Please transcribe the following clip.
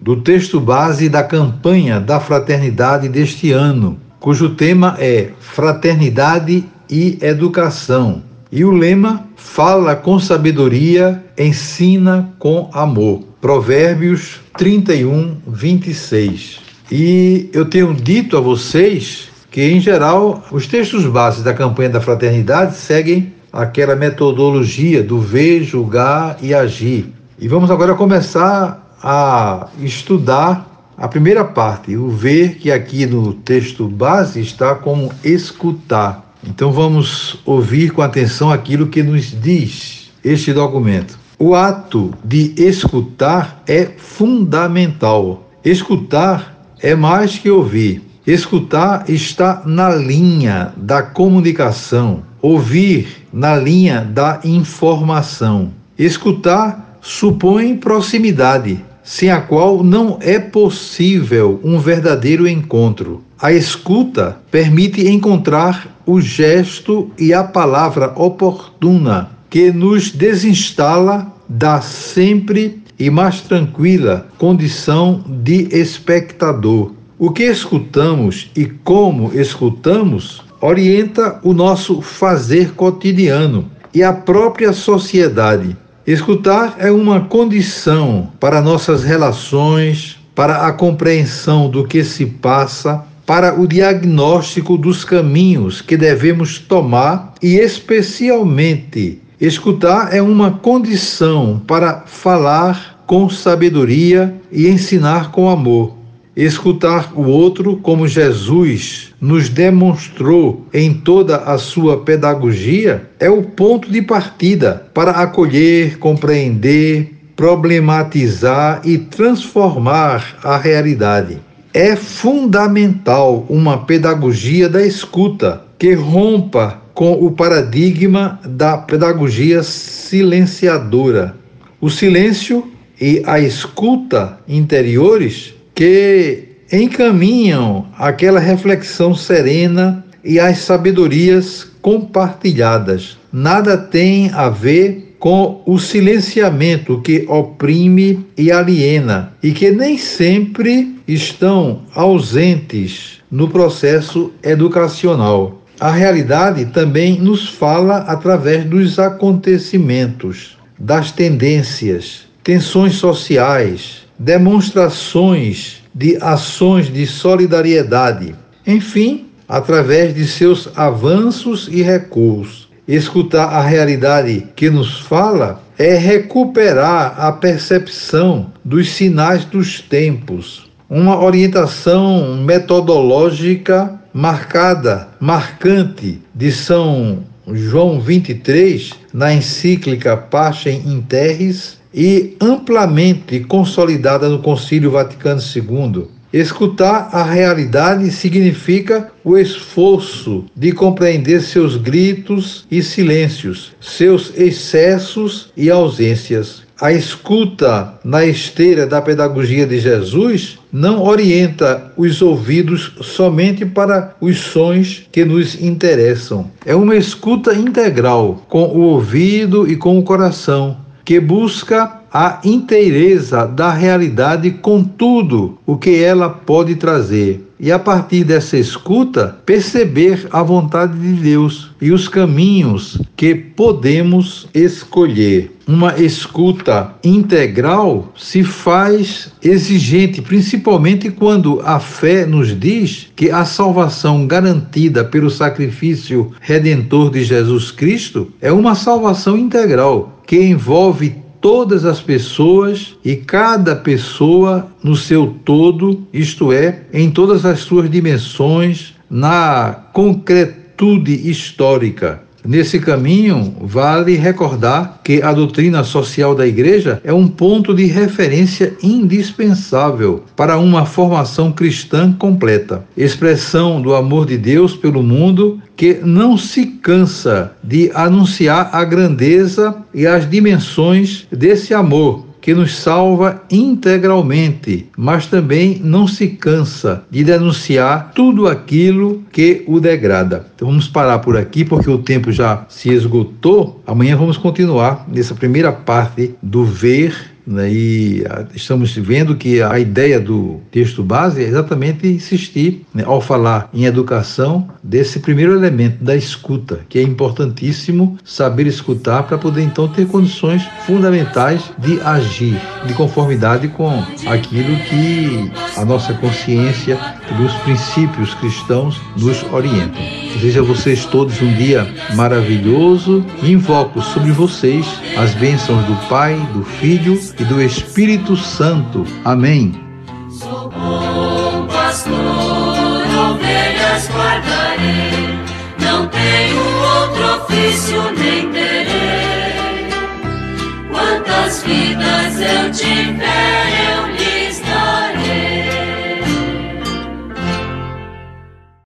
do texto base da campanha da fraternidade deste ano, cujo tema é Fraternidade e Educação. E o lema fala com sabedoria, ensina com amor. Provérbios 31, 26. E eu tenho dito a vocês que, em geral, os textos bases da campanha da fraternidade seguem aquela metodologia do ver, julgar e agir. E vamos agora começar a estudar a primeira parte, o ver, que aqui no texto base está como escutar. Então vamos ouvir com atenção aquilo que nos diz este documento. O ato de escutar é fundamental. Escutar é mais que ouvir. Escutar está na linha da comunicação, ouvir na linha da informação. Escutar supõe proximidade, sem a qual não é possível um verdadeiro encontro. A escuta permite encontrar o gesto e a palavra oportuna que nos desinstala da sempre e mais tranquila condição de espectador. O que escutamos e como escutamos orienta o nosso fazer cotidiano e a própria sociedade Escutar é uma condição para nossas relações, para a compreensão do que se passa, para o diagnóstico dos caminhos que devemos tomar e, especialmente, escutar é uma condição para falar com sabedoria e ensinar com amor escutar o outro como Jesus nos demonstrou em toda a sua pedagogia, é o ponto de partida para acolher, compreender, problematizar e transformar a realidade. É fundamental uma pedagogia da escuta que rompa com o paradigma da pedagogia silenciadora. O silêncio e a escuta interiores que encaminham aquela reflexão serena e as sabedorias compartilhadas. Nada tem a ver com o silenciamento que oprime e aliena e que nem sempre estão ausentes no processo educacional. A realidade também nos fala através dos acontecimentos, das tendências, tensões sociais, demonstrações de ações de solidariedade, enfim, através de seus avanços e recuos. Escutar a realidade que nos fala é recuperar a percepção dos sinais dos tempos, uma orientação metodológica marcada, marcante de São João 23 na encíclica Pacem in Terris e amplamente consolidada no Concílio Vaticano II. Escutar a realidade significa o esforço de compreender seus gritos e silêncios, seus excessos e ausências. A escuta na esteira da pedagogia de Jesus não orienta os ouvidos somente para os sons que nos interessam. É uma escuta integral, com o ouvido e com o coração, que busca a inteireza da realidade com tudo o que ela pode trazer. E a partir dessa escuta, perceber a vontade de Deus e os caminhos que podemos escolher. Uma escuta integral se faz exigente, principalmente quando a fé nos diz que a salvação garantida pelo sacrifício redentor de Jesus Cristo é uma salvação integral que envolve todas as pessoas e cada pessoa no seu todo, isto é, em todas as suas dimensões, na concretude histórica. Nesse caminho, vale recordar que a doutrina social da Igreja é um ponto de referência indispensável para uma formação cristã completa, expressão do amor de Deus pelo mundo que não se cansa de anunciar a grandeza e as dimensões desse amor que nos salva integralmente, mas também não se cansa de denunciar tudo aquilo que o degrada. Então vamos parar por aqui porque o tempo já se esgotou. Amanhã vamos continuar nessa primeira parte do ver? E ah, estamos vendo que a ideia do texto base é exatamente insistir, né, ao falar em educação, desse primeiro elemento da escuta, que é importantíssimo saber escutar para poder então ter condições fundamentais de agir de conformidade com aquilo que a nossa consciência e os princípios cristãos nos orientam. Desejo a vocês todos um dia maravilhoso e invoco sobre vocês as bênçãos do Pai, do Filho e do Espírito Santo. Amém. Sou bom pastor, ovelhas guardarei, não tenho outro ofício nem terei. Quantas vidas eu tiver